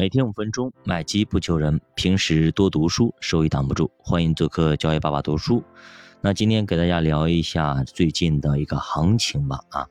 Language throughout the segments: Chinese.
每天五分钟，买基不求人。平时多读书，收益挡不住。欢迎做客教育爸爸读书。那今天给大家聊一下最近的一个行情吧。啊，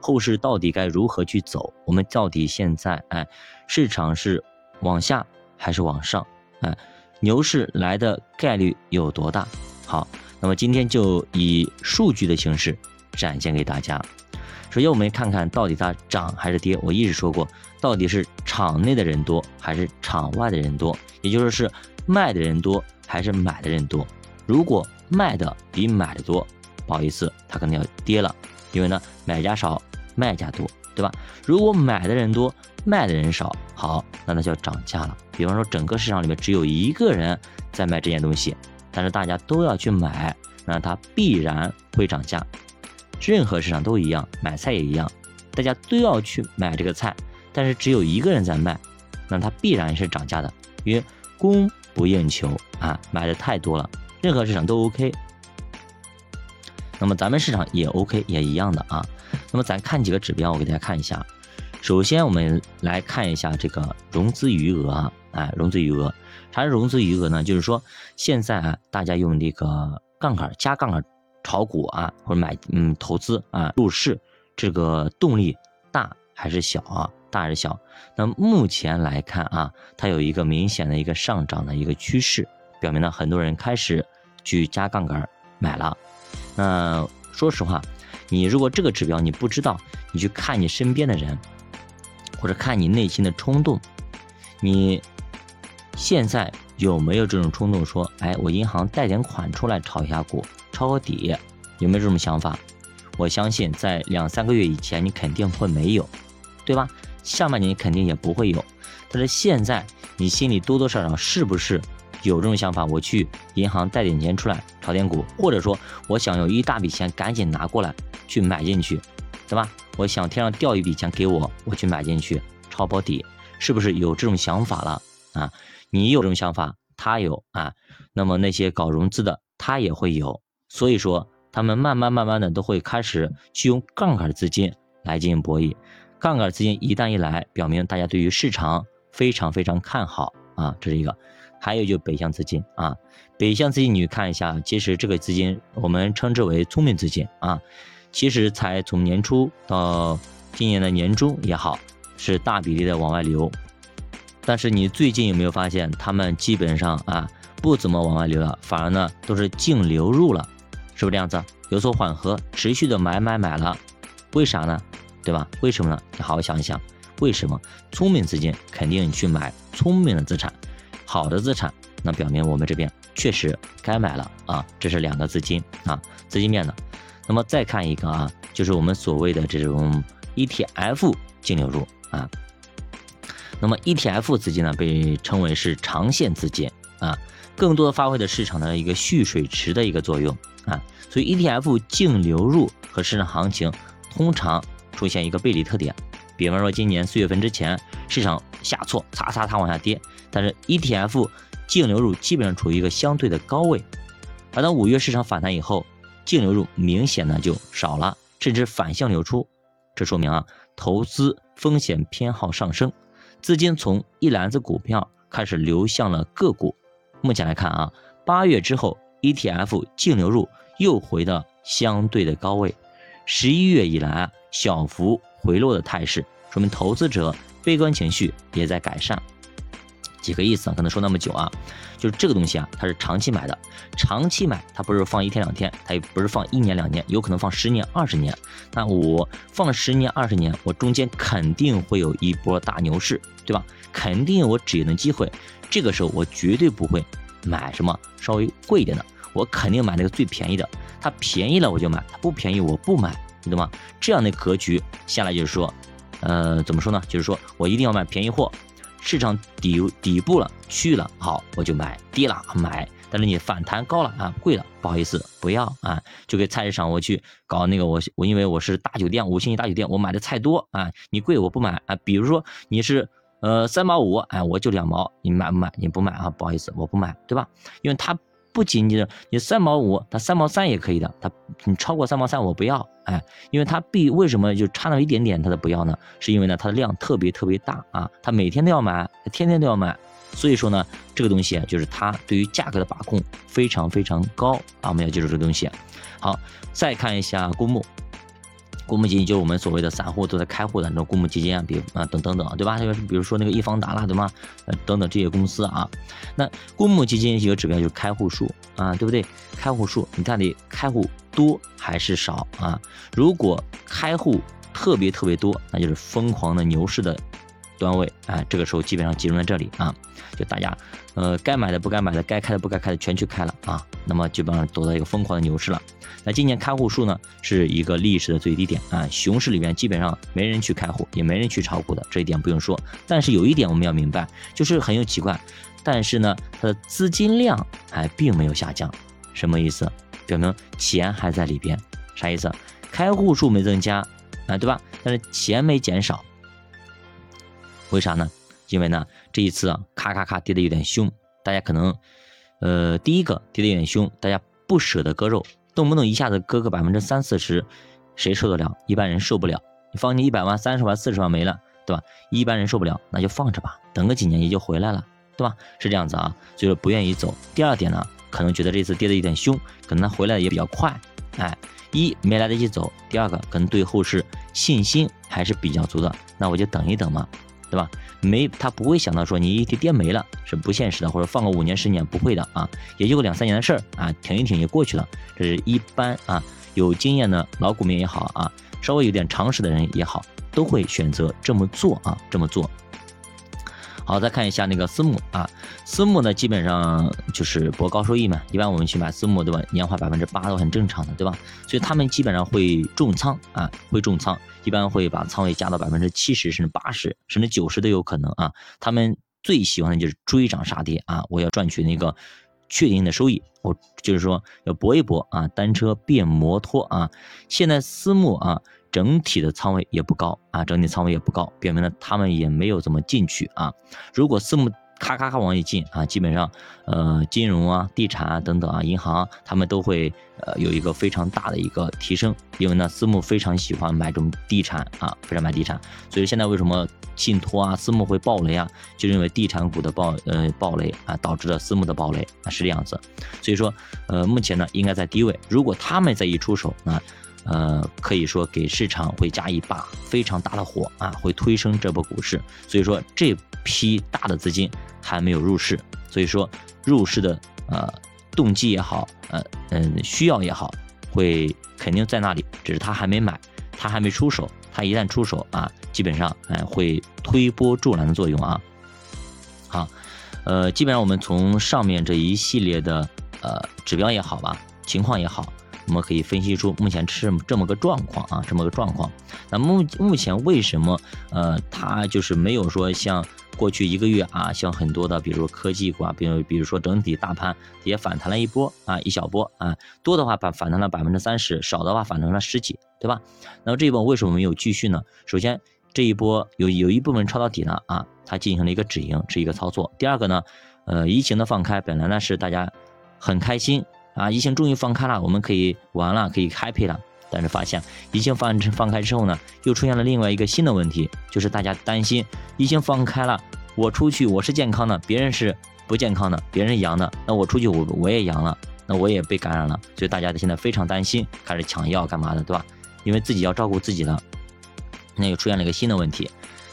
后市到底该如何去走？我们到底现在哎，市场是往下还是往上？哎，牛市来的概率有多大？好，那么今天就以数据的形式展现给大家。首先，我们看看到底它涨还是跌。我一直说过，到底是场内的人多还是场外的人多，也就是是卖的人多还是买的人多。如果卖的比买的多，不好意思，它可能要跌了，因为呢，买家少，卖家多，对吧？如果买的人多，卖的人少，好，那它就要涨价了。比方说，整个市场里面只有一个人在卖这件东西，但是大家都要去买，那它必然会涨价。任何市场都一样，买菜也一样，大家都要去买这个菜，但是只有一个人在卖，那它必然是涨价的，因为供不应求啊，买的太多了。任何市场都 OK，那么咱们市场也 OK，也一样的啊。那么咱看几个指标，我给大家看一下。首先我们来看一下这个融资余额啊，哎，融资余额，啥是融资余额呢？就是说现在啊，大家用这个杠杆加杠杆。炒股啊，或者买嗯投资啊入市，这个动力大还是小啊？大是小？那目前来看啊，它有一个明显的一个上涨的一个趋势，表明呢很多人开始去加杠杆买了。那说实话，你如果这个指标你不知道，你去看你身边的人，或者看你内心的冲动，你现在有没有这种冲动说，哎，我银行贷点款出来炒一下股？抄个底有没有这种想法？我相信在两三个月以前你肯定会没有，对吧？上半年肯定也不会有，但是现在你心里多多少少是不是有这种想法？我去银行贷点钱出来炒点股，或者说我想有一大笔钱赶紧拿过来去买进去，对吧？我想天上掉一笔钱给我，我去买进去抄保底，是不是有这种想法了啊？你有这种想法，他有啊，那么那些搞融资的他也会有。所以说，他们慢慢慢慢的都会开始去用杠杆资金来进行博弈。杠杆资金一旦一来，表明大家对于市场非常非常看好啊，这是一个。还有就北向资金啊，北向资金你看一下，其实这个资金我们称之为聪明资金啊，其实才从年初到今年的年中也好，是大比例的往外流。但是你最近有没有发现，他们基本上啊不怎么往外流了，反而呢都是净流入了。是不是这样子？有所缓和，持续的买买买了，为啥呢？对吧？为什么呢？你好好想一想，为什么？聪明资金肯定去买聪明的资产，好的资产，那表明我们这边确实该买了啊。这是两个资金啊，资金面的。那么再看一个啊，就是我们所谓的这种 ETF 净流入啊。那么 ETF 资金呢，被称为是长线资金啊，更多发挥的市场的一个蓄水池的一个作用。啊，所以 ETF 净流入和市场行情通常出现一个背离特点。比方说，今年四月份之前，市场下挫，擦擦擦往下跌，但是 ETF 净流入基本上处于一个相对的高位。而到五月市场反弹以后，净流入明显的就少了，甚至反向流出。这说明啊，投资风险偏好上升，资金从一篮子股票开始流向了个股。目前来看啊，八月之后。ETF 净流入又回到相对的高位，十一月以来小幅回落的态势，说明投资者悲观情绪也在改善。几个意思啊？可能说那么久啊，就是这个东西啊，它是长期买的，长期买它不是放一天两天，它也不是放一年两年，有可能放十年二十年。那我放十年二十年，我中间肯定会有一波大牛市，对吧？肯定有我止盈的机会，这个时候我绝对不会。买什么稍微贵一点的，我肯定买那个最便宜的。它便宜了我就买，它不便宜我不买，你懂吗？这样的格局下来就是说，呃，怎么说呢？就是说我一定要买便宜货，市场底底部了去了，好我就买，跌了买。但是你反弹高了啊，贵了，不好意思，不要啊。就给菜市场我去搞那个，我我因为我是大酒店，五星级大酒店，我买的菜多啊，你贵我不买啊。比如说你是。呃，三毛五，哎，我就两毛，你买不买？你不买啊？不好意思，我不买，对吧？因为它不仅仅是你三毛五，它三毛三也可以的，它你超过三毛三我不要，哎，因为它必为什么就差那么一点点它都不要呢？是因为呢它的量特别特别大啊，它每天都要买，天天都要买，所以说呢这个东西就是它对于价格的把控非常非常高啊，我们要记住这个东西。好，再看一下公募。公募基金就是我们所谓的散户都在开户的那种公募基金啊，比啊等等等，对吧？就是比如说那个易方达啦，对吗？呃，等等这些公司啊。那公募基金一个指标就是开户数啊，对不对？开户数，你到底开户多还是少啊？如果开户特别特别多，那就是疯狂的牛市的段位啊。这个时候基本上集中在这里啊，就大家呃该买的不该买的，该开的不该开的全去开了啊。那么基本上走到一个疯狂的牛市了。那今年开户数呢，是一个历史的最低点啊。熊市里面基本上没人去开户，也没人去炒股的，这一点不用说。但是有一点我们要明白，就是很有奇怪，但是呢，它的资金量还并没有下降，什么意思？表明钱还在里边，啥意思？开户数没增加啊，对吧？但是钱没减少，为啥呢？因为呢，这一次啊，咔咔咔跌的有点凶，大家可能，呃，第一个跌的有点凶，大家不舍得割肉。动不动一下子割个百分之三四十，谁受得了？一般人受不了。你放进一百万、三十万、四十万没了，对吧？一般人受不了，那就放着吧，等个几年也就回来了，对吧？是这样子啊，所以说不愿意走。第二点呢，可能觉得这次跌的有点凶，可能他回来也比较快，哎，一没来得及走，第二个可能对后市信心还是比较足的，那我就等一等嘛。对吧？没，他不会想到说你一跌跌没了是不现实的，或者放个五年十年不会的啊，也就个两三年的事儿啊，挺一挺就过去了。这是一般啊，有经验的老股民也好啊，稍微有点常识的人也好，都会选择这么做啊，这么做。好，再看一下那个私募啊，私募呢基本上就是博高收益嘛，一般我们去买私募对吧，年化百分之八都很正常的对吧？所以他们基本上会重仓啊，会重仓，一般会把仓位加到百分之七十甚至八十甚至九十都有可能啊。他们最喜欢的就是追涨杀跌啊，我要赚取那个确定的收益，我就是说要搏一搏啊，单车变摩托啊。现在私募啊。整体的仓位也不高啊，整体仓位也不高，表明了他们也没有怎么进去啊。如果私募咔咔咔往里进啊，基本上呃金融啊、地产啊等等啊、银行他们都会呃有一个非常大的一个提升，因为呢私募非常喜欢买这种地产啊，非常买地产，所以现在为什么信托啊、私募会暴雷啊，就是因为地产股的暴呃暴雷啊导致了私募的暴雷啊是这样子，所以说呃目前呢应该在低位，如果他们再一出手啊。呃可以说给市场会加一把非常大的火啊，会推升这波股市。所以说这批大的资金还没有入市，所以说入市的呃动机也好，呃嗯需要也好，会肯定在那里，只是他还没买，他还没出手。他一旦出手啊，基本上哎会推波助澜的作用啊。好，呃，基本上我们从上面这一系列的呃指标也好吧，情况也好。我们可以分析出目前是这么个状况啊，这么个状况。那目目前为什么呃它就是没有说像过去一个月啊，像很多的比如说科技股啊，比如比如说整体大盘也反弹了一波啊，一小波啊，多的话反反弹了百分之三十，少的话反弹了十几，对吧？那么这一波为什么没有继续呢？首先这一波有有一部分抄到底了啊，它进行了一个止盈，是一个操作。第二个呢，呃，疫情的放开本来呢是大家很开心。啊，疫情终于放开了，我们可以玩了，可以 happy 了。但是发现疫情放放开之后呢，又出现了另外一个新的问题，就是大家担心疫情放开了，我出去我是健康的，别人是不健康的，别人阳的，那我出去我我也阳了，那我也被感染了，所以大家现在非常担心，开始抢药干嘛的，对吧？因为自己要照顾自己了，那又出现了一个新的问题，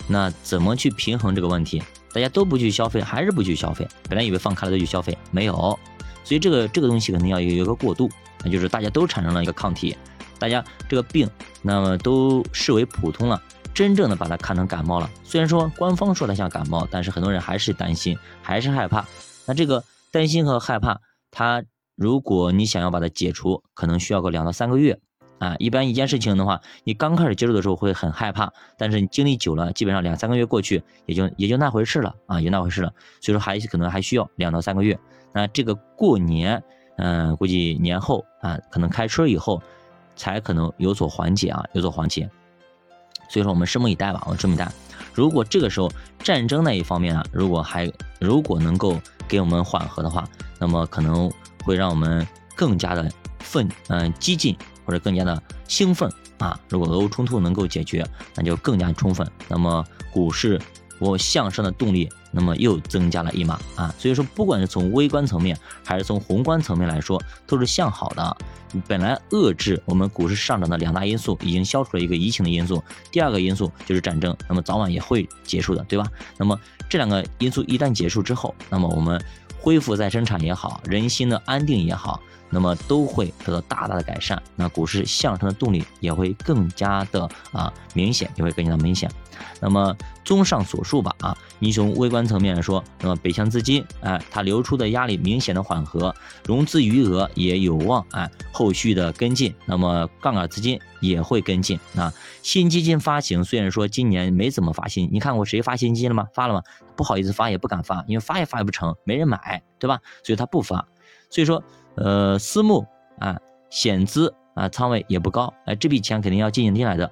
那怎么去平衡这个问题？大家都不去消费，还是不去消费？本来以为放开了都去消费，没有。所以这个这个东西肯定要有一个过渡，那就是大家都产生了一个抗体，大家这个病那么都视为普通了，真正的把它看成感冒了。虽然说官方说它像感冒，但是很多人还是担心，还是害怕。那这个担心和害怕，它如果你想要把它解除，可能需要个两到三个月啊。一般一件事情的话，你刚开始接触的时候会很害怕，但是你经历久了，基本上两三个月过去，也就也就那回事了啊，也那回事了。所以说还可能还需要两到三个月。那这个过年，嗯，估计年后啊，可能开春以后，才可能有所缓解啊，有所缓解。所以说我们拭目以待吧，我们拭目以待。如果这个时候战争那一方面啊，如果还如果能够给我们缓和的话，那么可能会让我们更加的奋嗯激进或者更加的兴奋啊。如果俄乌冲突能够解决，那就更加充分，那么股市我向上的动力。那么又增加了一码啊，所以说不管是从微观层面还是从宏观层面来说，都是向好的。本来遏制我们股市上涨的两大因素已经消除了一个疫情的因素，第二个因素就是战争，那么早晚也会结束的，对吧？那么这两个因素一旦结束之后，那么我们恢复再生产也好，人心的安定也好。那么都会得到大大的改善，那股市向上的动力也会更加的啊明显，也会更加的明显。那么综上所述吧，啊，你从微观层面来说，那么北向资金，哎，它流出的压力明显的缓和，融资余额也有望哎后续的跟进，那么杠杆资金也会跟进。啊，新基金发行虽然说今年没怎么发新，你看过谁发新基金了吗？发了吗？不好意思发也不敢发，因为发也发不成，没人买，对吧？所以他不发。所以说。呃，私募啊，险资啊，仓位也不高，哎，这笔钱肯定要进行进来的。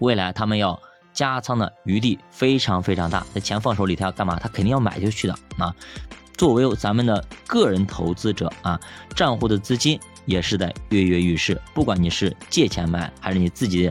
未来他们要加仓的余地非常非常大，这钱放手里，他要干嘛？他肯定要买就去的啊。作为咱们的个人投资者啊，账户的资金也是在跃跃欲试。不管你是借钱买，还是你自己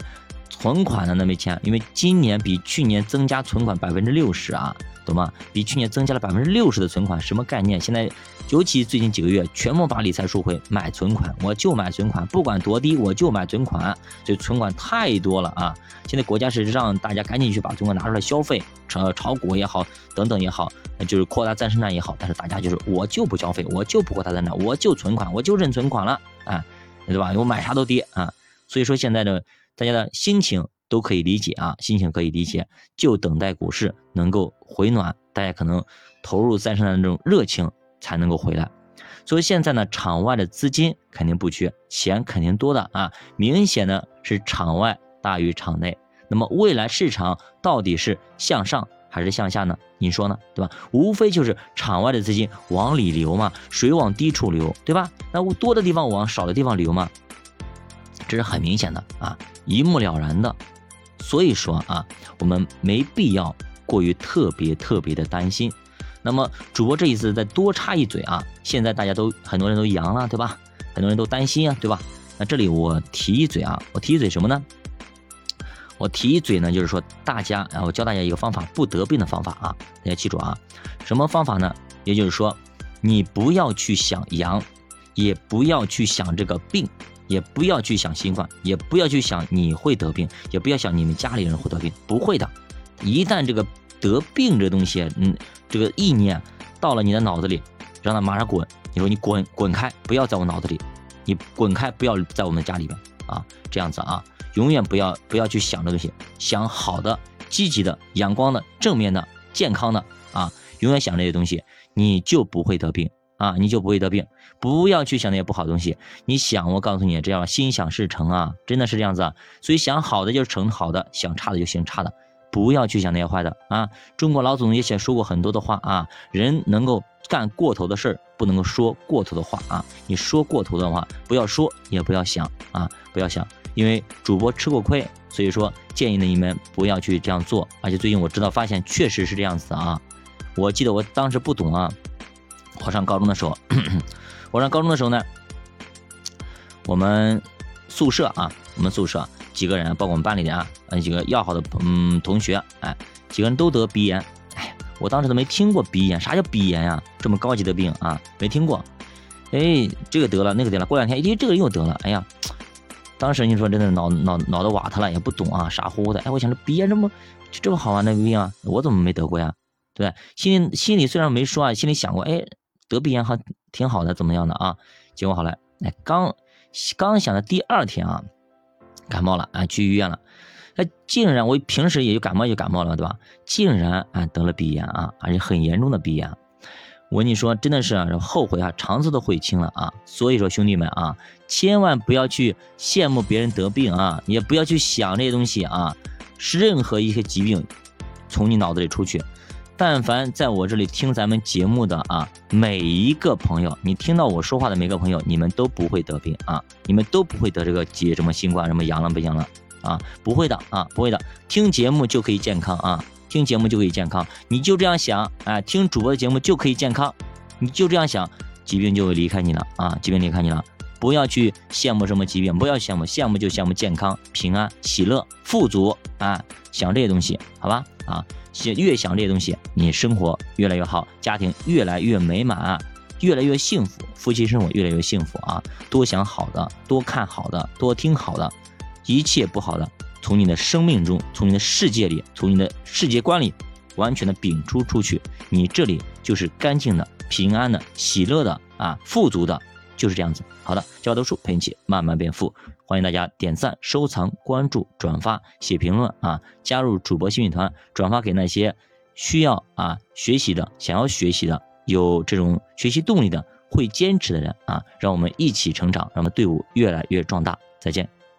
存款的那笔钱，因为今年比去年增加存款百分之六十啊。懂吗？比去年增加了百分之六十的存款，什么概念？现在尤其最近几个月，全部把理财收回，买存款，我就买存款，不管多低，我就买存款。所以存款太多了啊！现在国家是让大家赶紧去把存款拿出来消费，炒炒股也好，等等也好，就是扩大再生产也好。但是大家就是我就不消费，我就不扩大再产，我就存款，我就认存款了，啊，对吧？我买啥都跌啊！所以说现在的大家的心情。都可以理解啊，心情可以理解，就等待股市能够回暖，大家可能投入再生的那种热情才能够回来。所以现在呢，场外的资金肯定不缺，钱肯定多的啊，明显呢是场外大于场内。那么未来市场到底是向上还是向下呢？你说呢？对吧？无非就是场外的资金往里流嘛，水往低处流，对吧？那多的地方往少的地方流嘛，这是很明显的啊，一目了然的。所以说啊，我们没必要过于特别特别的担心。那么主播这一次再多插一嘴啊，现在大家都很多人都阳了，对吧？很多人都担心啊，对吧？那这里我提一嘴啊，我提一嘴什么呢？我提一嘴呢，就是说大家啊，我教大家一个方法，不得病的方法啊，大家记住啊，什么方法呢？也就是说，你不要去想阳，也不要去想这个病。也不要去想新冠，也不要去想你会得病，也不要想你们家里人会得病，不会的。一旦这个得病这东西，嗯，这个意念到了你的脑子里，让它马上滚。你说你滚滚开，不要在我脑子里，你滚开，不要在我们家里边啊，这样子啊，永远不要不要去想这东西，想好的、积极的、阳光的、正面的、健康的啊，永远想这些东西，你就不会得病。啊，你就不会得病。不要去想那些不好的东西。你想，我告诉你，这样心想事成啊，真的是这样子啊。所以想好的就成好的，想差的就行差的。不要去想那些坏的啊。中国老祖宗也写说过很多的话啊，人能够干过头的事儿，不能够说过头的话啊。你说过头的话，不要说，也不要想啊，不要想，因为主播吃过亏，所以说建议呢你们不要去这样做。而且最近我知道发现确实是这样子啊。我记得我当时不懂啊。我上高中的时候，我上高中的时候呢，我们宿舍啊，我们宿舍几个人，包括我们班里的啊，嗯，几个要好的嗯同学，哎，几个人都得鼻炎，哎，我当时都没听过鼻炎，啥叫鼻炎呀？这么高级的病啊，没听过。哎，这个得了，那个得了，过两天，咦，这个又得了，哎呀，当时你说真的脑脑脑子瓦特了，也不懂啊，傻乎乎的。哎，我想着鼻炎这么这么好玩的病啊，我怎么没得过呀？对心里心里虽然没说啊，心里想过，哎。得鼻炎还挺好的，怎么样的啊？结果好了，哎，刚刚想的第二天啊，感冒了，啊，去医院了，哎，竟然我平时也就感冒就感冒了，对吧？竟然啊得了鼻炎啊，而且很严重的鼻炎。我跟你说，真的是后悔啊，肠子都悔青了啊。所以说兄弟们啊，千万不要去羡慕别人得病啊，也不要去想这些东西啊，任何一些疾病从你脑子里出去。但凡在我这里听咱们节目的啊，每一个朋友，你听到我说话的每个朋友，你们都不会得病啊，你们都不会得这个疾什么新冠什么阳了不阳了啊，不会的啊，不会的，听节目就可以健康啊，听节目就可以健康，你就这样想啊，听主播的节目就可以健康，你就这样想，疾病就会离开你了啊，疾病离开你了，不要去羡慕什么疾病，不要羡慕，羡慕就羡慕健康、平安、喜乐、富足啊，想这些东西，好吧？啊，越想这些东西，你生活越来越好，家庭越来越美满。越来越幸福，夫妻生活越来越幸福啊！多想好的，多看好的，多听好的，一切不好的从你的生命中，从你的世界里，从你的世界观里完全的摒除出去。你这里就是干净的、平安的、喜乐的啊，富足的，就是这样子。好的，教读书陪你一起慢慢变富，欢迎大家点赞、收藏、关注、转发、写评论啊！加入主播幸运团，转发给那些需要啊学习的、想要学习的。有这种学习动力的、会坚持的人啊，让我们一起成长，让我们队伍越来越壮大。再见。